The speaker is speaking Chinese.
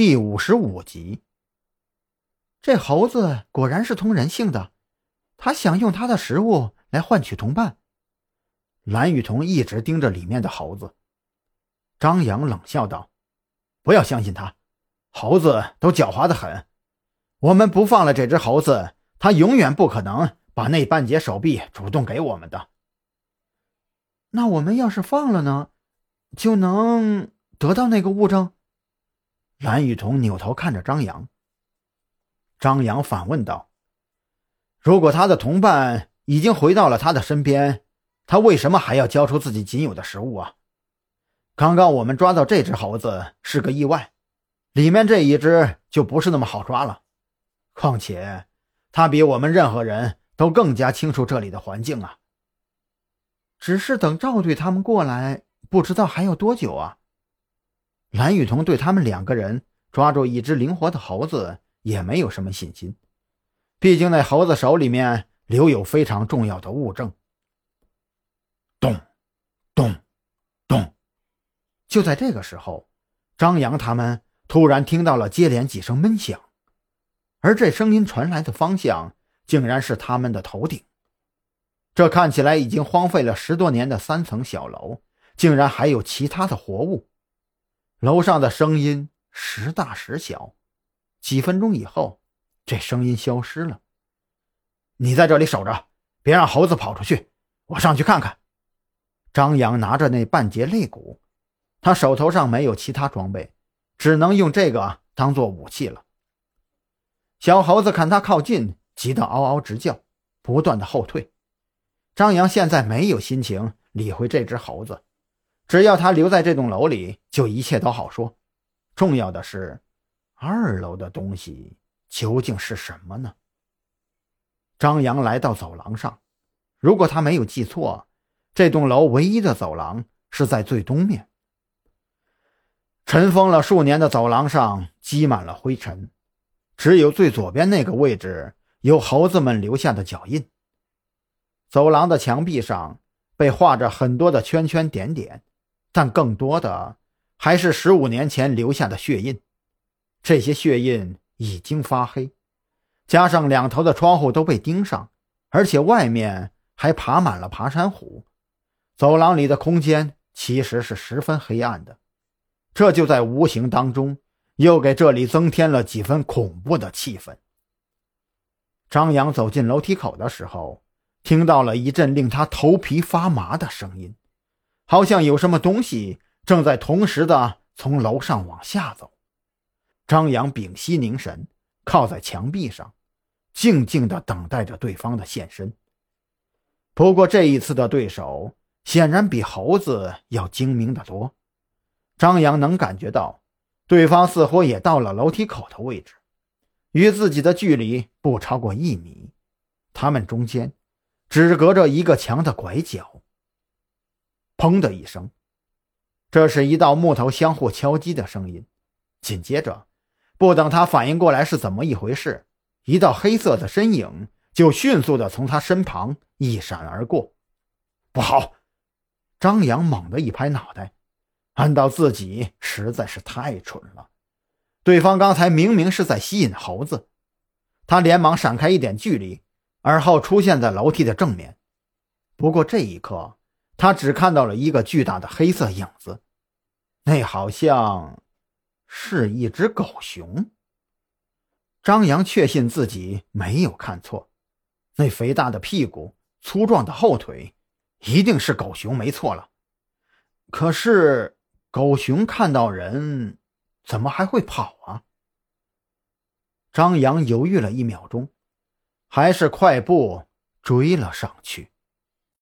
第五十五集，这猴子果然是通人性的，他想用他的食物来换取同伴。蓝雨桐一直盯着里面的猴子。张扬冷笑道：“不要相信他，猴子都狡猾的很。我们不放了这只猴子，他永远不可能把那半截手臂主动给我们的。那我们要是放了呢，就能得到那个物证？”蓝雨桐扭头看着张扬。张扬反问道：“如果他的同伴已经回到了他的身边，他为什么还要交出自己仅有的食物啊？刚刚我们抓到这只猴子是个意外，里面这一只就不是那么好抓了。况且，他比我们任何人都更加清楚这里的环境啊。只是等赵队他们过来，不知道还要多久啊。”蓝雨桐对他们两个人抓住一只灵活的猴子也没有什么信心，毕竟那猴子手里面留有非常重要的物证。咚，咚，咚！就在这个时候，张扬他们突然听到了接连几声闷响，而这声音传来的方向竟然是他们的头顶。这看起来已经荒废了十多年的三层小楼，竟然还有其他的活物。楼上的声音时大时小，几分钟以后，这声音消失了。你在这里守着，别让猴子跑出去。我上去看看。张扬拿着那半截肋骨，他手头上没有其他装备，只能用这个当做武器了。小猴子看他靠近，急得嗷嗷直叫，不断的后退。张扬现在没有心情理会这只猴子。只要他留在这栋楼里，就一切都好说。重要的是，二楼的东西究竟是什么呢？张扬来到走廊上，如果他没有记错，这栋楼唯一的走廊是在最东面。尘封了数年的走廊上积满了灰尘，只有最左边那个位置有猴子们留下的脚印。走廊的墙壁上被画着很多的圈圈点点。但更多的还是十五年前留下的血印，这些血印已经发黑，加上两头的窗户都被钉上，而且外面还爬满了爬山虎，走廊里的空间其实是十分黑暗的，这就在无形当中又给这里增添了几分恐怖的气氛。张扬走进楼梯口的时候，听到了一阵令他头皮发麻的声音。好像有什么东西正在同时的从楼上往下走。张扬屏息凝神，靠在墙壁上，静静的等待着对方的现身。不过这一次的对手显然比猴子要精明的多。张扬能感觉到，对方似乎也到了楼梯口的位置，与自己的距离不超过一米，他们中间只隔着一个墙的拐角。砰的一声，这是一道木头相互敲击的声音。紧接着，不等他反应过来是怎么一回事，一道黑色的身影就迅速的从他身旁一闪而过。不好！张扬猛地一拍脑袋，暗道自己实在是太蠢了。对方刚才明明是在吸引猴子，他连忙闪开一点距离，而后出现在楼梯的正面。不过这一刻。他只看到了一个巨大的黑色影子，那好像是一只狗熊。张扬确信自己没有看错，那肥大的屁股、粗壮的后腿，一定是狗熊没错了。可是狗熊看到人，怎么还会跑啊？张扬犹豫了一秒钟，还是快步追了上去。